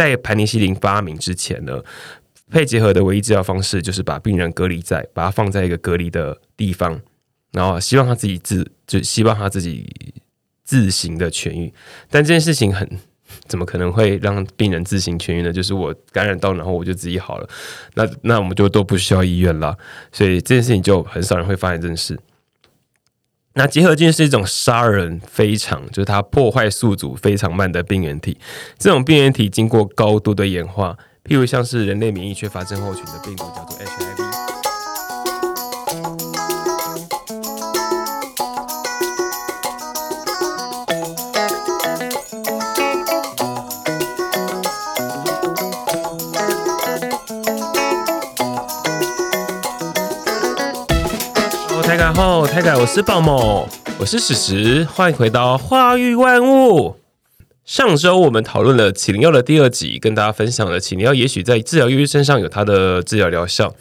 在盘尼西林发明之前呢，肺结核的唯一治疗方式就是把病人隔离在，把它放在一个隔离的地方，然后希望他自己自就希望他自己自行的痊愈。但这件事情很怎么可能会让病人自行痊愈呢？就是我感染到，然后我就自己好了，那那我们就都不需要医院了。所以这件事情就很少人会发现这件事。那结核菌是一种杀人非常，就是它破坏宿主非常慢的病原体。这种病原体经过高度的演化，譬如像是人类免疫缺乏症候群的病毒，叫做 HIV。台改后，台改，我是鲍某，我是史实，欢迎回到化育万物。上周我们讨论了麒麟药的第二集，跟大家分享了麒麟药也许在治疗忧郁身上有它的治疗疗效。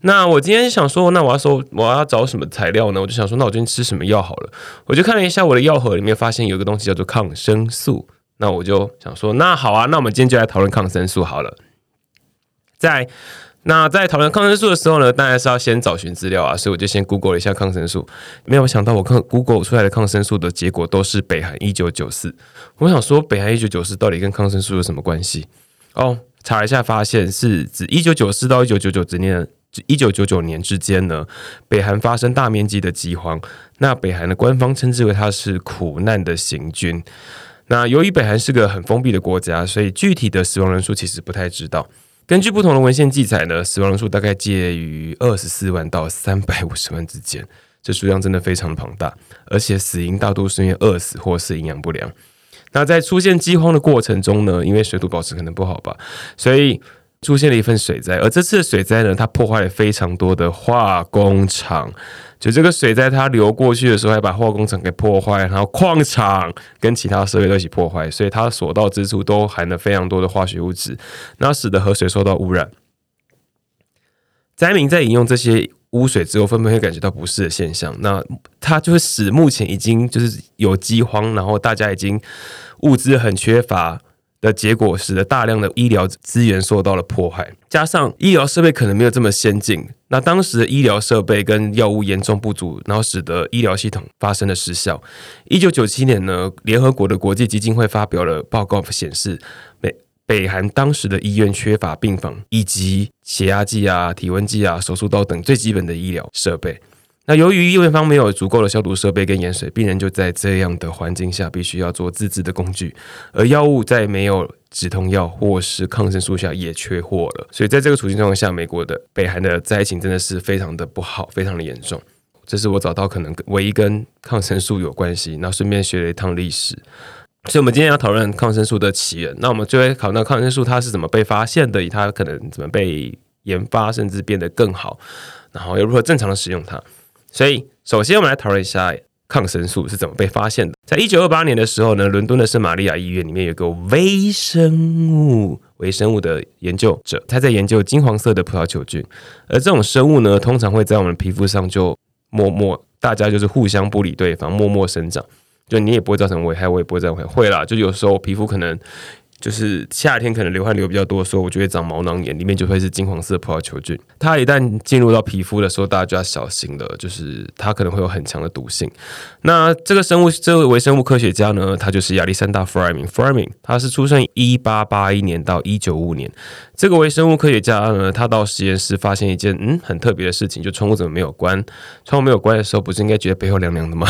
那我今天想说，那我要说我要找什么材料呢？我就想说，那我今天吃什么药好了？我就看了一下我的药盒里面，发现有个东西叫做抗生素。那我就想说，那好啊，那我们今天就来讨论抗生素好了。在那在讨论抗生素的时候呢，当然是要先找寻资料啊，所以我就先 Google 了一下抗生素。没有想到我看 Google 出来的抗生素的结果都是北韩一九九四。我想说，北韩一九九四到底跟抗生素有什么关系？哦，查一下发现是指一九九四到一九九九之年，一九九九年之间呢，北韩发生大面积的饥荒。那北韩的官方称之为它是苦难的行军。那由于北韩是个很封闭的国家，所以具体的死亡人数其实不太知道。根据不同的文献记载呢，死亡人数大概介于二十四万到三百五十万之间，这数量真的非常庞大，而且死因大多是因为饿死或是营养不良。那在出现饥荒的过程中呢，因为水土保持可能不好吧，所以出现了一份水灾。而这次的水灾呢，它破坏了非常多的化工厂。就这个水在它流过去的时候，还把化工厂给破坏，然后矿场跟其他设备都一起破坏，所以它所到之处都含了非常多的化学物质，那使得河水受到污染。灾民在饮用这些污水之后，纷纷会感觉到不适的现象，那它就会使目前已经就是有饥荒，然后大家已经物资很缺乏。的结果使得大量的医疗资源受到了破坏，加上医疗设备可能没有这么先进，那当时的医疗设备跟药物严重不足，然后使得医疗系统发生了失效。一九九七年呢，联合国的国际基金会发表了报告，显示北北韩当时的医院缺乏病房以及血压计啊、体温计啊、手术刀等最基本的医疗设备。那由于医院方没有足够的消毒设备跟盐水，病人就在这样的环境下必须要做自制的工具，而药物在没有止痛药或是抗生素下也缺货了。所以在这个处境状况下，美国的北韩的灾情真的是非常的不好，非常的严重。这是我找到可能唯一跟抗生素有关系。那顺便学了一趟历史，所以我们今天要讨论抗生素的起源。那我们就会考虑抗生素它是怎么被发现的，以它可能怎么被研发，甚至变得更好，然后又如何正常的使用它。所以，首先我们来讨论一下抗生素是怎么被发现的。在一九二八年的时候呢，伦敦的圣玛利亚医院里面有个微生物微生物的研究者，他在研究金黄色的葡萄球菌。而这种生物呢，通常会在我们皮肤上就默默，大家就是互相不理对方，默默生长，就你也不会造成危害，我也不会造成危害。会啦，就有时候皮肤可能。就是夏天可能流汗流比较多的时候，我就会长毛囊炎，里面就会是金黄色葡萄球菌。它一旦进入到皮肤的时候，大家就要小心了，就是它可能会有很强的毒性。那这个生物，这位微生物科学家呢，他就是亚历山大·弗莱明。弗莱明他是出生一八八一年到一九五五年。这个微生物科学家呢，他到实验室发现一件嗯很特别的事情，就窗户怎么没有关？窗户没有关的时候，不是应该觉得背后凉凉的吗？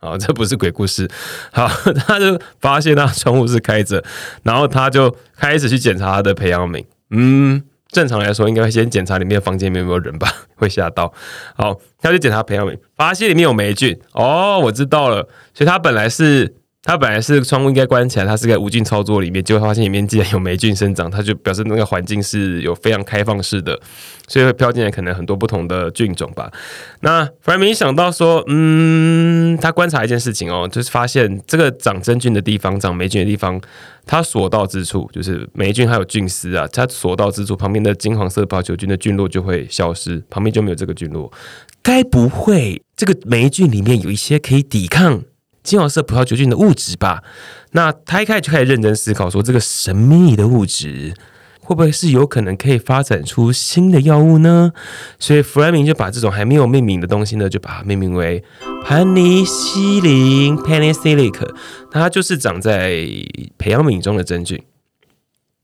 好，这不是鬼故事。好，他就发现他窗户是开着，然后他就开始去检查他的培养皿。嗯，正常来说应该会先检查里面房间里面有没有人吧，会吓到。好，他就检查培养皿，发现里面有霉菌。哦，我知道了，所以他本来是。它本来是窗户应该关起来，它是在无菌操作里面，结果发现里面竟然有霉菌生长，它就表示那个环境是有非常开放式的，所以会飘进来可能很多不同的菌种吧。那弗莱明想到说，嗯，他观察一件事情哦，就是发现这个长真菌的地方、长霉菌的地方，它所到之处，就是霉菌还有菌丝啊，它所到之处旁边的金黄色保球菌的菌落就会消失，旁边就没有这个菌落。该不会这个霉菌里面有一些可以抵抗？金黄色葡萄球菌的物质吧。那他一开始就开始认真思考，说这个神秘的物质会不会是有可能可以发展出新的药物呢？所以弗莱明就把这种还没有命名的东西呢，就把它命名为盘尼西林 （penicillin）。那它就是长在培养皿中的真菌。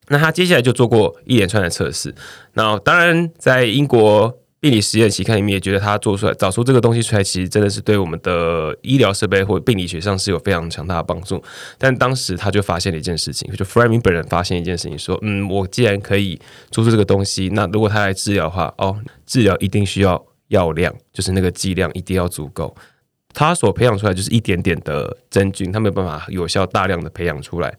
那他接下来就做过一连串的测试。那当然，在英国。病理实验期刊里面也觉得他做出来找出这个东西出来，其实真的是对我们的医疗设备或病理学上是有非常强大的帮助。但当时他就发现了一件事情，就弗莱明本人发现一件事情，说：“嗯，我既然可以做出这个东西，那如果他来治疗的话，哦，治疗一定需要药量，就是那个剂量一定要足够。他所培养出来就是一点点的真菌，他没有办法有效大量的培养出来，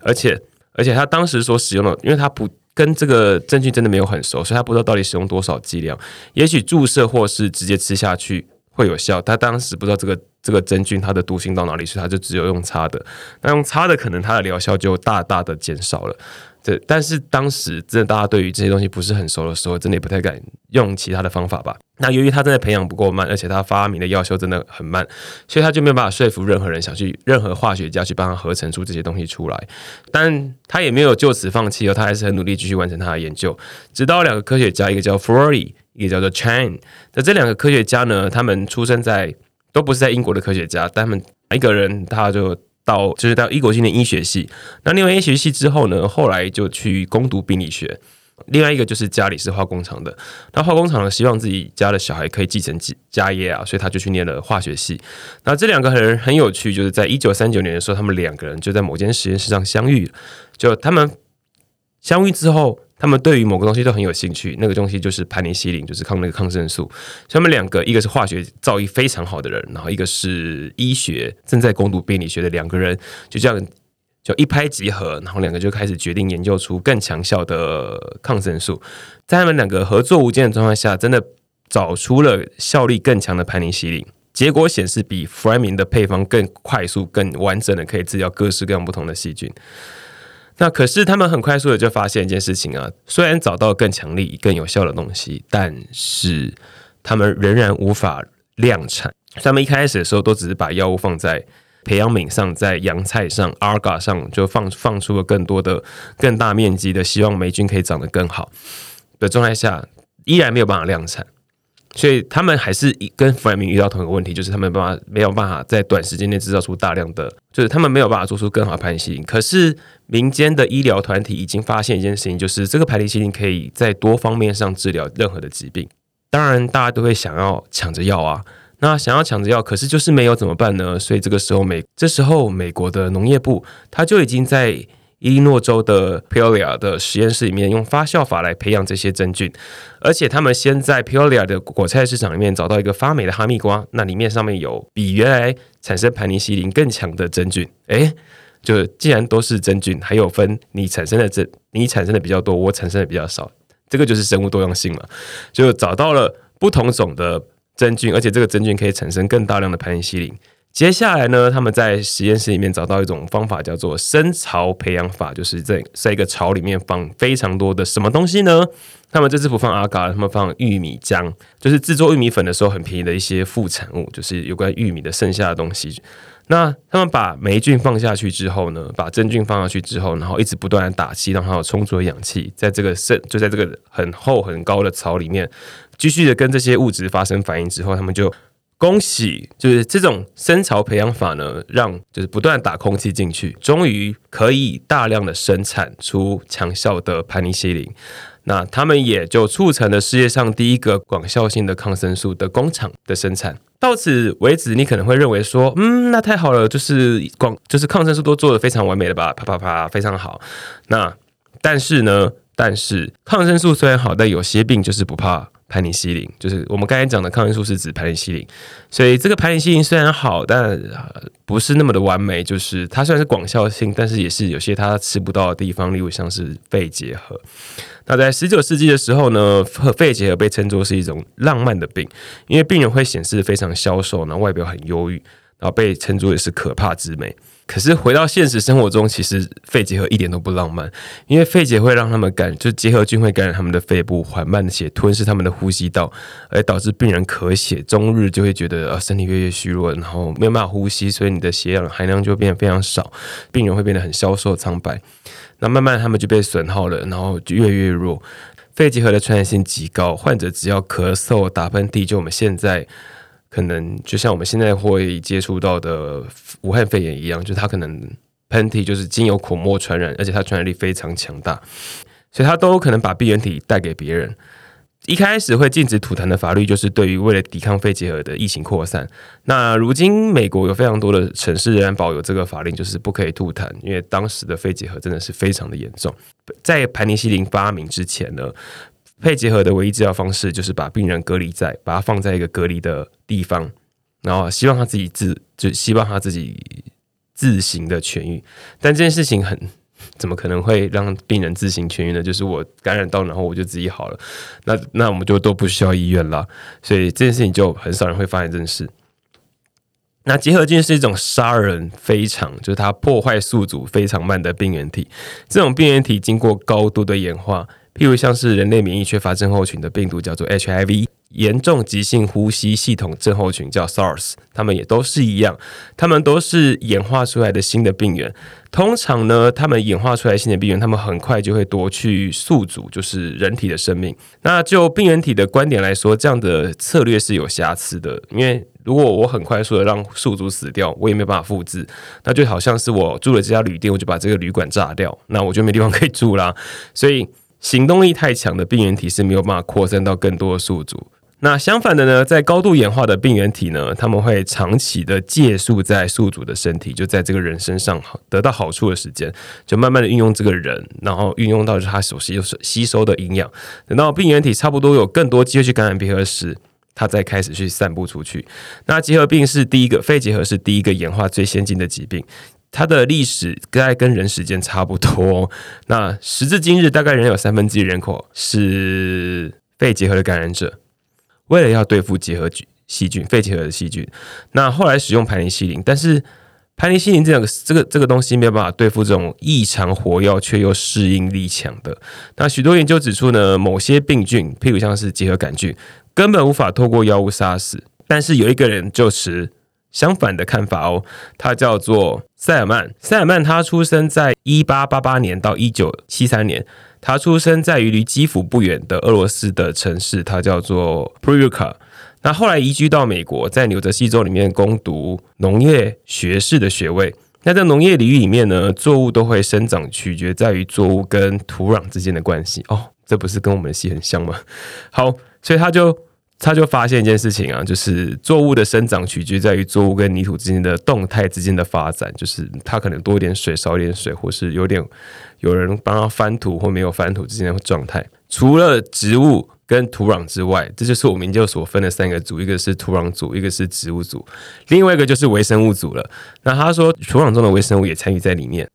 而且而且他当时所使用的，因为他不。”跟这个真菌真的没有很熟，所以他不知道到底使用多少剂量。也许注射或是直接吃下去会有效，他当时不知道这个这个真菌它的毒性到哪里，去他就只有用擦的。那用擦的，可能它的疗效就大大的减少了。对，但是当时真的大家对于这些东西不是很熟的时候，真的也不太敢用其他的方法吧。那由于他真的培养不够慢，而且他发明的药效真的很慢，所以他就没有办法说服任何人想去任何化学家去帮他合成出这些东西出来。但他也没有就此放弃哦，他还是很努力继续完成他的研究。直到两个科学家，一个叫 f l o r y 一个叫做 Chan。那这两个科学家呢，他们出生在都不是在英国的科学家，但他们一个人他就。到就是到英国去念医学系，那另外医学系之后呢，后来就去攻读病理学。另外一个就是家里是化工厂的，那化工厂呢希望自己家的小孩可以继承家业啊，所以他就去念了化学系。那这两个人很有趣，就是在一九三九年的时候，他们两个人就在某间实验室上相遇，就他们相遇之后。他们对于某个东西都很有兴趣，那个东西就是盘尼西林，就是抗那个抗生素。他们两个，一个是化学造诣非常好的人，然后一个是医学正在攻读病理学的两个人，就这样就一拍即合，然后两个就开始决定研究出更强效的抗生素。在他们两个合作无间的状况下，真的找出了效力更强的盘尼西林。结果显示，比弗莱明的配方更快速、更完整的可以治疗各式各样不同的细菌。那可是他们很快速的就发现一件事情啊，虽然找到更强力、更有效的东西，但是他们仍然无法量产。他们一开始的时候都只是把药物放在培养皿上，在洋菜上、阿尔嘎上，就放放出了更多的、更大面积的，希望霉菌可以长得更好的状态下，依然没有办法量产。所以他们还是跟弗莱明遇到同一个问题，就是他们办法没有办法在短时间内制造出大量的，就是他们没有办法做出更好的盘尼西林。可是民间的医疗团体已经发现一件事情，就是这个盘尼西林可以在多方面上治疗任何的疾病。当然，大家都会想要抢着要啊，那想要抢着要，可是就是没有怎么办呢？所以这个时候美这时候美国的农业部他就已经在。伊利诺州的 Peoria 的实验室里面用发酵法来培养这些真菌，而且他们先在 Peoria 的果菜市场里面找到一个发霉的哈密瓜，那里面上面有比原来产生盘尼西林更强的真菌。诶，就既然都是真菌，还有分你产生的这，你产生的比较多，我产生的比较少，这个就是生物多样性嘛。就找到了不同种的真菌，而且这个真菌可以产生更大量的盘尼西林。接下来呢，他们在实验室里面找到一种方法，叫做深槽培养法，就是在在一个槽里面放非常多的什么东西呢？他们这次不放阿嘎，他们放玉米浆，就是制作玉米粉的时候很便宜的一些副产物，就是有关玉米的剩下的东西。那他们把霉菌放下去之后呢，把真菌放下去之后，然后一直不断的打气，让它有充足的氧气，在这个渗就在这个很厚很高的槽里面，继续的跟这些物质发生反应之后，他们就。恭喜，就是这种深槽培养法呢，让就是不断打空气进去，终于可以大量的生产出强效的盘尼西林。那他们也就促成了世界上第一个广效性的抗生素的工厂的生产。到此为止，你可能会认为说，嗯，那太好了，就是广就是抗生素都做的非常完美了吧？啪啪啪，非常好。那但是呢，但是抗生素虽然好，但有些病就是不怕。盘尼西林就是我们刚才讲的抗生素是指盘尼西林，所以这个盘尼西林虽然好，但不是那么的完美。就是它虽然是广效性，但是也是有些它吃不到的地方，例如像是肺结核。那在十九世纪的时候呢，肺结核被称作是一种浪漫的病，因为病人会显示非常消瘦，然后外表很忧郁，然后被称作也是可怕之美。可是回到现实生活中，其实肺结核一点都不浪漫，因为肺结会让他们感，就结核菌会感染他们的肺部，缓慢的血吞噬他们的呼吸道，而导致病人咳血，终日就会觉得呃身体越来越虚弱，然后没有办法呼吸，所以你的血氧含量就变得非常少，病人会变得很消瘦苍白。那慢慢他们就被损耗了，然后就越越弱。肺结核的传染性极高，患者只要咳嗽、打喷嚏，就我们现在。可能就像我们现在会接触到的武汉肺炎一样，就它可能喷嚏就是经由口沫传染，而且它传染力非常强大，所以它都可能把病原体带给别人。一开始会禁止吐痰的法律，就是对于为了抵抗肺结核的疫情扩散。那如今美国有非常多的城市仍然保有这个法令，就是不可以吐痰，因为当时的肺结核真的是非常的严重。在盘尼西林发明之前呢？肺结核的唯一治疗方式就是把病人隔离在，把他放在一个隔离的地方，然后希望他自己自就希望他自己自行的痊愈。但这件事情很怎么可能会让病人自行痊愈呢？就是我感染到，然后我就自己好了。那那我们就都不需要医院了。所以这件事情就很少人会发现这件事。那结核菌是一种杀人非常，就是它破坏宿主非常慢的病原体。这种病原体经过高度的演化。譬如像是人类免疫缺乏症候群的病毒叫做 HIV，严重急性呼吸系统症候群叫 SARS，他们也都是一样，他们都是演化出来的新的病原。通常呢，他们演化出来新的病原，他们很快就会夺去宿主，就是人体的生命。那就病原体的观点来说，这样的策略是有瑕疵的，因为如果我很快速的让宿主死掉，我也没办法复制，那就好像是我住了这家旅店，我就把这个旅馆炸掉，那我就没地方可以住啦。所以。行动力太强的病原体是没有办法扩散到更多的宿主。那相反的呢，在高度演化的病原体呢，他们会长期的借宿在宿主的身体，就在这个人身上得到好处的时间，就慢慢的运用这个人，然后运用到他所吸收吸收的营养。等到病原体差不多有更多机会去感染别核时，它再开始去散布出去。那结核病是第一个，肺结核是第一个演化最先进的疾病。它的历史大概跟人时间差不多。那时至今日，大概仍有三分之一人口是肺结核的感染者。为了要对付结核菌细菌、肺结核的细菌，那后来使用盘尼西林。但是盘尼西林这个这个这个东西没有办法对付这种异常活跃却又适应力强的。那许多研究指出呢，某些病菌，譬如像是结核杆菌，根本无法透过药物杀死。但是有一个人就持相反的看法哦，他叫做塞尔曼。塞尔曼他出生在一八八八年到一九七三年，他出生在于离基辅不远的俄罗斯的城市，他叫做 p r u k a 那后来移居到美国，在纽泽西州里面攻读农业学士的学位。那在农业领域里面呢，作物都会生长，取决在于作物跟土壤之间的关系哦。这不是跟我们的戏很像吗？好，所以他就。他就发现一件事情啊，就是作物的生长取决于作物跟泥土之间的动态之间的发展，就是它可能多一点水，少一点水，或是有点有人帮他翻土或没有翻土之间的状态。除了植物跟土壤之外，这就是我们研究所分的三个组：一个是土壤组，一个是植物组，另外一个就是微生物组了。那他说，土壤中的微生物也参与在里面。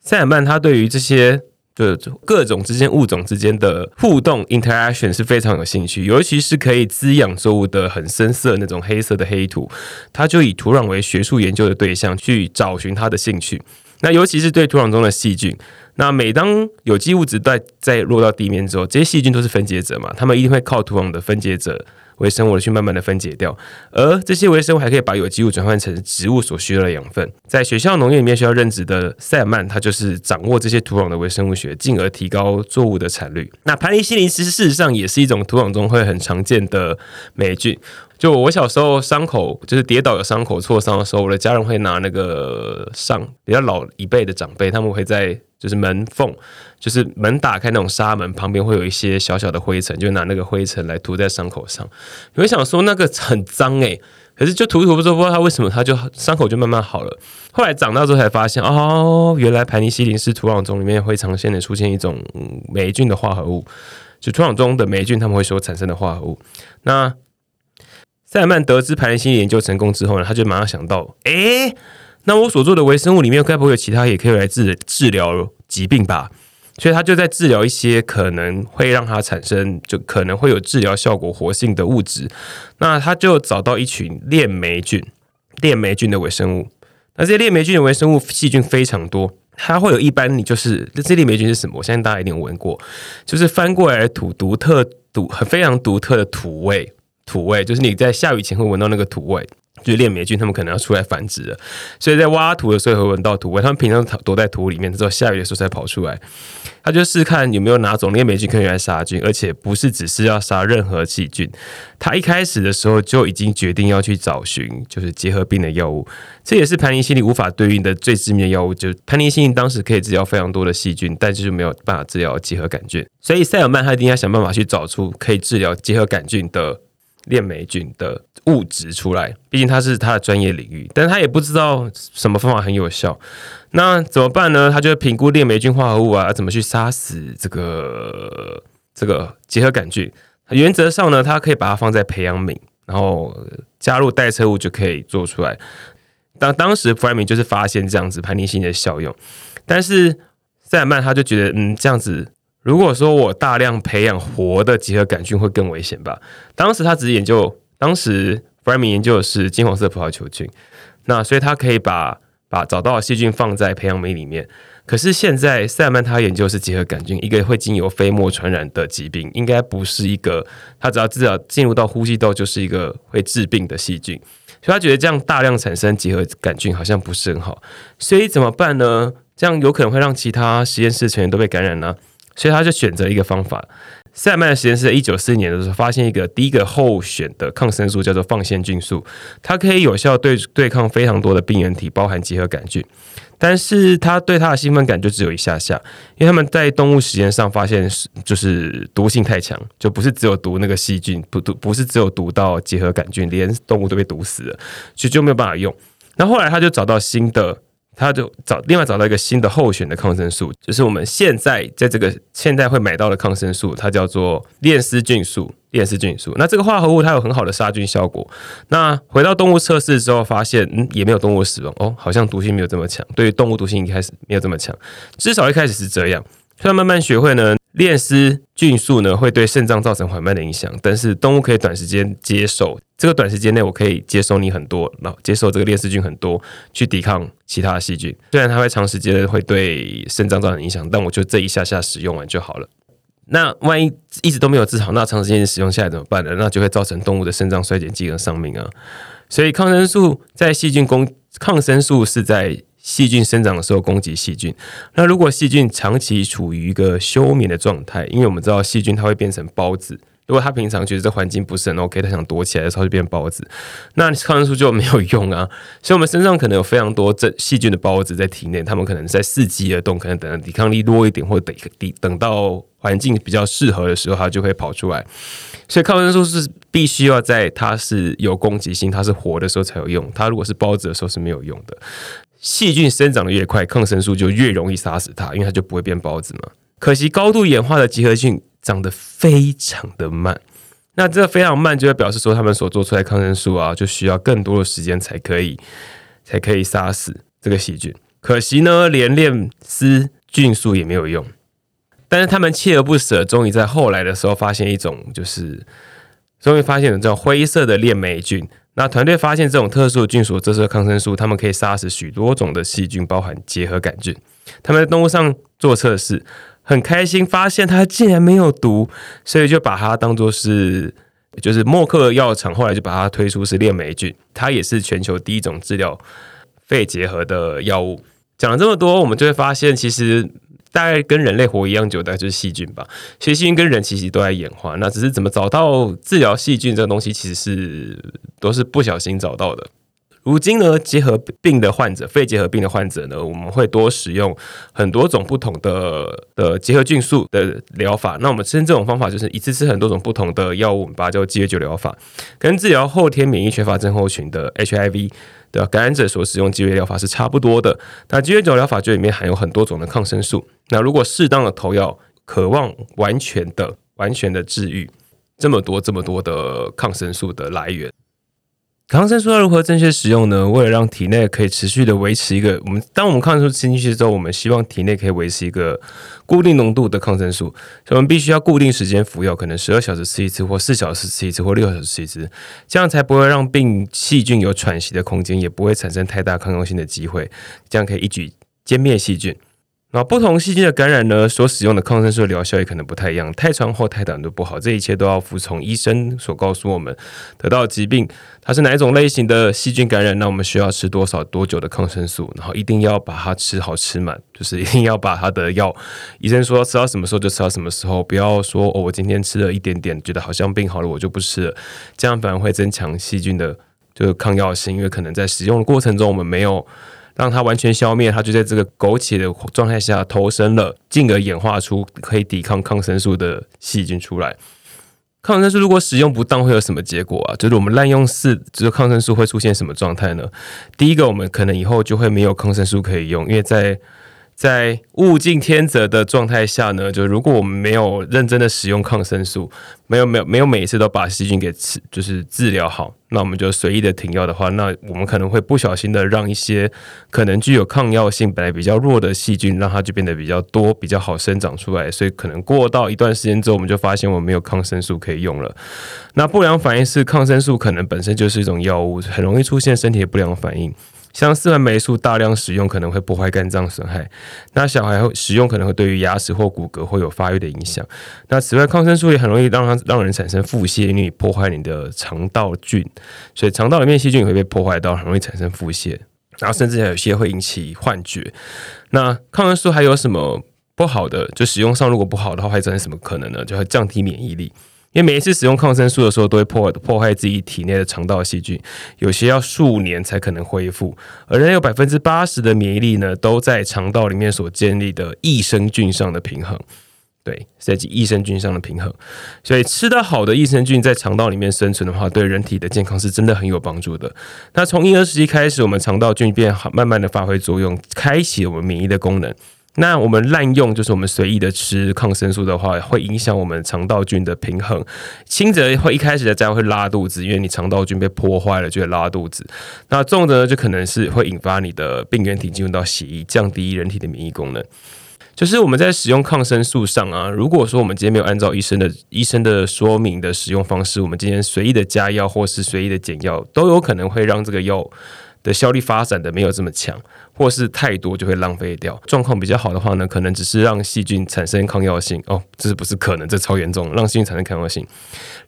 塞尔曼他对于这些。就各种之间物种之间的互动 interaction 是非常有兴趣，尤其是可以滋养作物的很深色那种黑色的黑土，他就以土壤为学术研究的对象去找寻他的兴趣。那尤其是对土壤中的细菌，那每当有机物质在在落到地面之后，这些细菌都是分解者嘛，他们一定会靠土壤的分解者。微生物去慢慢的分解掉，而这些微生物还可以把有机物转换成植物所需要的养分。在学校农业里面需要任职的塞尔曼，他就是掌握这些土壤的微生物学，进而提高作物的产率。那盘尼西林其实事实上也是一种土壤中会很常见的霉菌。就我小时候伤口就是跌倒有伤口挫伤的时候，我的家人会拿那个上比较老一辈的长辈，他们会在就是门缝，就是门打开那种纱门旁边会有一些小小的灰尘，就拿那个灰尘来涂在伤口上。你会想说那个很脏诶，可是就涂涂不说不知道它为什么它就伤口就慢慢好了。后来长大之后才发现，哦，原来盘尼西林是土壤中里面会常见的出现一种霉菌的化合物，就土壤中的霉菌他们会所产生的化合物。那塞尔曼得知盘尼西林研究成功之后呢，他就马上想到，哎，那我所做的微生物里面该不会有其他也可以来治治疗疾病吧？所以他就在治疗一些可能会让它产生就可能会有治疗效果活性的物质。那他就找到一群链霉菌，链霉菌的微生物。那这些链霉菌的微生物细菌非常多，它会有一般你就是这链霉菌是什么？我相信大家一定有闻过，就是翻过来的土独特独很非常独特的土味，土味就是你在下雨前会闻到那个土味。就是链霉菌，它们可能要出来繁殖了，所以在挖土的时候会闻到土味。它们平常躲在土里面，只有下雨的时候才跑出来。他就试看有没有哪种链霉菌可以来杀菌，而且不是只是要杀任何细菌。他一开始的时候就已经决定要去找寻就是结核病的药物，这也是盘尼西林无法对应的最致命的药物。就是盘尼西林当时可以治疗非常多的细菌，但就是没有办法治疗结核杆菌。所以塞尔曼他一定要想办法去找出可以治疗结核杆菌的。链霉菌的物质出来，毕竟它是他的专业领域，但是他也不知道什么方法很有效，那怎么办呢？他就评估链霉菌化合物啊，怎么去杀死这个这个结核杆菌。原则上呢，它可以把它放在培养皿，然后加入代车物就可以做出来。当当时弗莱明就是发现这样子盘尼西林的效用，但是塞尔曼他就觉得，嗯，这样子。如果说我大量培养活的结合杆菌会更危险吧？当时他只是研究，当时弗莱明研究的是金黄色葡萄球菌，那所以他可以把把找到的细菌放在培养皿里面。可是现在塞曼他研究是结合杆菌，一个会经由飞沫传染的疾病，应该不是一个他只要至少进入到呼吸道就是一个会致病的细菌，所以他觉得这样大量产生结合杆菌好像不是很好，所以怎么办呢？这样有可能会让其他实验室成员都被感染呢？所以他就选择一个方法。塞曼实验室在一九四一年的时候发现一个第一个候选的抗生素叫做放线菌素，它可以有效对对抗非常多的病原体，包含结核杆菌。但是它对它的兴奋感就只有一下下，因为他们在动物实验上发现是就是毒性太强，就不是只有毒那个细菌，不毒不是只有毒到结核杆菌，连动物都被毒死了，所以就没有办法用。那后来他就找到新的。他就找另外找到一个新的候选的抗生素，就是我们现在在这个现在会买到的抗生素，它叫做链丝菌素。链丝菌素，那这个化合物它有很好的杀菌效果。那回到动物测试之后，发现嗯也没有动物死亡哦，好像毒性没有这么强。对于动物毒性一开始没有这么强，至少一开始是这样。所以慢慢学会呢，链丝菌素呢会对肾脏造成缓慢的影响，但是动物可以短时间接受。这个短时间内，我可以接受你很多，然后接受这个链丝菌很多，去抵抗其他的细菌。虽然它会长时间会对肾脏造成影响，但我就这一下下使用完就好了。那万一一直都没有治好，那长时间使用下来怎么办呢？那就会造成动物的肾脏衰竭、机能丧命啊。所以抗生素在细菌攻，抗生素是在细菌生长的时候攻击细菌。那如果细菌长期处于一个休眠的状态，因为我们知道细菌它会变成孢子。如果他平常觉得这环境不是很 OK，他想躲起来的时候就变包子，那抗生素就没有用啊。所以，我们身上可能有非常多这细菌的孢子在体内，他们可能在伺机而动，可能等抵抗力弱一点，或者等等等到环境比较适合的时候，它就会跑出来。所以，抗生素是必须要在它是有攻击性、它是活的时候才有用。它如果是孢子的时候是没有用的。细菌生长的越快，抗生素就越容易杀死它，因为它就不会变孢子嘛。可惜，高度演化的集合菌。长得非常的慢，那这个非常慢，就会表示说他们所做出来抗生素啊，就需要更多的时间才可以才可以杀死这个细菌。可惜呢，连链丝菌素也没有用。但是他们锲而不舍，终于在后来的时候发现一种，就是终于发现了这种灰色的链霉菌。那团队发现这种特殊的菌所这是抗生素，他们可以杀死许多种的细菌，包含结核杆菌。他们在动物上做测试。很开心，发现它竟然没有毒，所以就把它当做是，就是默克药厂后来就把它推出是链霉菌，它也是全球第一种治疗肺结核的药物。讲了这么多，我们就会发现，其实大概跟人类活一样久的就是细菌吧。其实细菌跟人其实都在演化，那只是怎么找到治疗细菌这个东西，其实是都是不小心找到的。如今呢，结核病的患者，肺结核病的患者呢，我们会多使用很多种不同的的结核菌素的疗法。那我们称这种方法就是一次吃很多种不同的药物，我们把它叫鸡尾酒疗法。跟治疗后天免疫缺乏症候群的 HIV 的感染者所使用鸡尾疗法是差不多的。那鸡尾酒疗法就里面含有很多种的抗生素。那如果适当的投药，渴望完全的、完全的治愈这么多、这么多的抗生素的来源。抗生素要如何正确使用呢？为了让体内可以持续的维持一个，我们当我们抗生素吃进去之后，我们希望体内可以维持一个固定浓度的抗生素，所以我们必须要固定时间服药，可能十二小时吃一次，或四小时吃一次，或六小时吃一次，这样才不会让病细菌有喘息的空间，也不会产生太大抗药性的机会，这样可以一举歼灭细菌。那不同细菌的感染呢，所使用的抗生素疗效也可能不太一样，太长或太短都不好。这一切都要服从医生所告诉我们，得到疾病它是哪一种类型的细菌感染，那我们需要吃多少多久的抗生素，然后一定要把它吃好吃满，就是一定要把它的药，医生说吃到什么时候就吃到什么时候，不要说哦，我今天吃了一点点，觉得好像病好了，我就不吃了，这样反而会增强细菌的就是抗药性，因为可能在使用的过程中我们没有。让它完全消灭，它就在这个苟且的状态下投生了，进而演化出可以抵抗抗生素的细菌出来。抗生素如果使用不当，会有什么结果啊？就是我们滥用四，就是抗生素会出现什么状态呢？第一个，我们可能以后就会没有抗生素可以用，因为在在物竞天择的状态下呢，就如果我们没有认真的使用抗生素，没有没有没有每一次都把细菌给治就是治疗好，那我们就随意的停药的话，那我们可能会不小心的让一些可能具有抗药性本来比较弱的细菌，让它就变得比较多，比较好生长出来。所以可能过到一段时间之后，我们就发现我们没有抗生素可以用了。那不良反应是抗生素可能本身就是一种药物，很容易出现身体的不良反应。像四环霉素大量使用可能会破坏肝脏损害，那小孩使用可能会对于牙齿或骨骼会有发育的影响。那此外，抗生素也很容易让它让人产生腹泻，因为破坏你的肠道菌，所以肠道里面细菌也会被破坏到，很容易产生腹泻。然后甚至还有些会引起幻觉。那抗生素还有什么不好的？就使用上如果不好的话，会产生什么可能呢？就会降低免疫力。因为每一次使用抗生素的时候，都会破破坏自己体内的肠道细菌，有些要数年才可能恢复。而人有百分之八十的免疫力呢，都在肠道里面所建立的益生菌上的平衡。对，在益生菌上的平衡。所以吃得好的益生菌在肠道里面生存的话，对人体的健康是真的很有帮助的。那从婴儿时期开始，我们肠道菌变好，慢慢的发挥作用，开启我们免疫的功能。那我们滥用，就是我们随意的吃抗生素的话，会影响我们肠道菌的平衡。轻则会一开始的这样会拉肚子，因为你肠道菌被破坏了，就会拉肚子。那重的呢，就可能是会引发你的病原体进入到血液，降低人体的免疫功能。就是我们在使用抗生素上啊，如果说我们今天没有按照医生的医生的说明的使用方式，我们今天随意的加药或是随意的减药，都有可能会让这个药。的效率发展的没有这么强，或是太多就会浪费掉。状况比较好的话呢，可能只是让细菌产生抗药性哦，这是不是可能？这超严重，让细菌产生抗药性。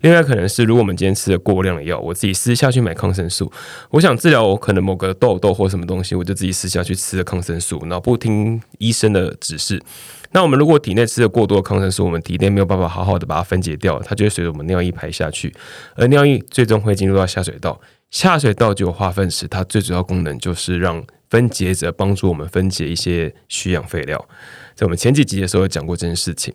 另外可能是，如果我们今天吃了过量的药，我自己私下去买抗生素，我想治疗我可能某个痘痘或什么东西，我就自己私下去吃了抗生素，然后不听医生的指示。那我们如果体内吃了过多的抗生素，我们体内没有办法好好的把它分解掉，它就会随着我们尿液排下去，而尿液最终会进入到下水道。下水道就有化粪池，它最主要功能就是让分解者帮助我们分解一些需氧废料。在我们前几集的时候有讲过这件事情。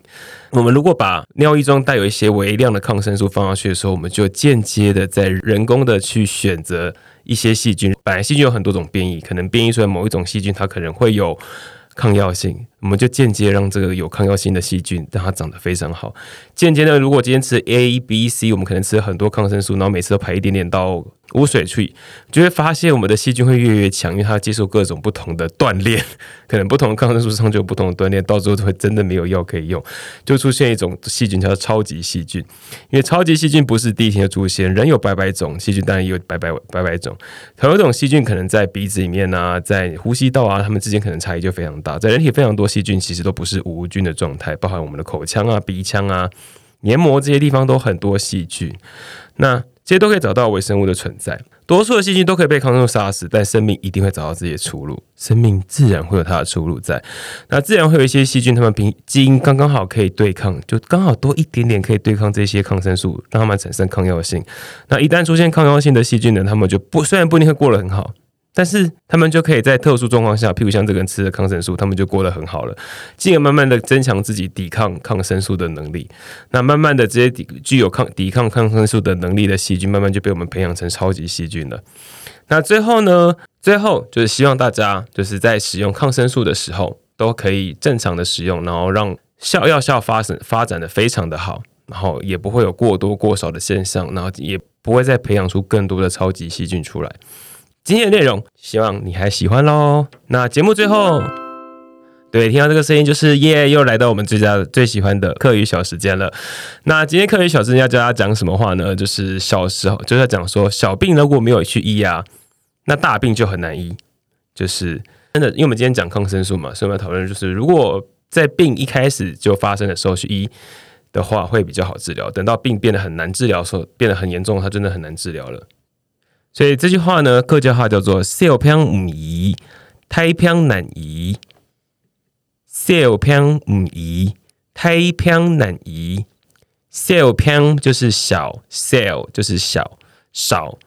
我们如果把尿液中带有一些微量的抗生素放上去的时候，我们就间接的在人工的去选择一些细菌。本来细菌有很多种变异，可能变异出来某一种细菌，它可能会有抗药性。我们就间接让这个有抗药性的细菌让它长得非常好。间接的，如果今天吃 A、B、C，我们可能吃很多抗生素，然后每次都排一点点到污水处理，就会发现我们的细菌会越来越强，因为它接受各种不同的锻炼，可能不同的抗生素上就有不同的锻炼，到最后会真的没有药可以用，就出现一种细菌叫超级细菌。因为超级细菌不是第一天就出现，人有百百种细菌，当然也有百百百百种。同一种细菌可能在鼻子里面啊，在呼吸道啊，它们之间可能差异就非常大，在人体非常多。细菌其实都不是无菌的状态，包含我们的口腔啊、鼻腔啊、黏膜这些地方都很多细菌。那这些都可以找到微生物的存在。多数的细菌都可以被抗生素杀死，但生命一定会找到自己的出路。生命自然会有它的出路在。那自然会有一些细菌，它们凭基因刚刚好可以对抗，就刚好多一点点可以对抗这些抗生素，让它们产生抗药性。那一旦出现抗药性的细菌呢，它们就不虽然不一定会过得很好。但是他们就可以在特殊状况下，譬如像这个人吃了抗生素，他们就过得很好了，进而慢慢的增强自己抵抗抗生素的能力。那慢慢的这些抵具有抗抵抗抗生素的能力的细菌，慢慢就被我们培养成超级细菌了。那最后呢，最后就是希望大家就是在使用抗生素的时候，都可以正常的使用，然后让效药效发生发展的非常的好。然后也不会有过多过少的现象，然后也不会再培养出更多的超级细菌出来。今天的内容，希望你还喜欢喽。那节目最后，对，听到这个声音就是耶，又来到我们最佳最喜欢的课余小时间了。那今天课余小时间要教大家讲什么话呢？就是小时候就是要讲说，小病如果没有去医啊，那大病就很难医。就是真的，因为我们今天讲抗生素嘛，所以我们要讨论就是，如果在病一开始就发生的时候去医的话，会比较好治疗。等到病变得很难治疗的时候，变得很严重，它真的很难治疗了。所以这句话呢，客家话叫做“小病唔医，太病难医”。小病唔医，太病难医。小病就是小，cell 就是小少，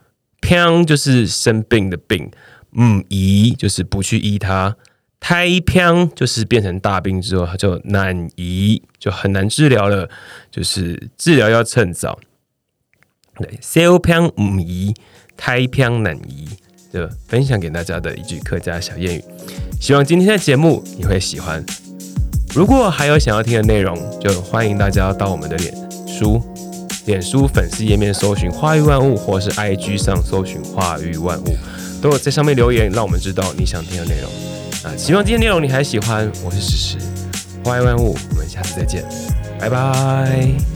病就是生病的病，唔医就是不去医它。太偏就是变成大病之后，它就难医，就很难治疗了。就是治疗要趁早。对，小偏唔医，太偏难移，就分享给大家的一句客家小谚语。希望今天的节目你会喜欢。如果还有想要听的内容，就欢迎大家到我们的脸书、脸书粉丝页面搜寻“花语万物”，或是 IG 上搜寻“花语万物”，都有在上面留言，让我们知道你想听的内容。啊希望今天内容你还喜欢，我是史实，花万物，我们下次再见，拜拜。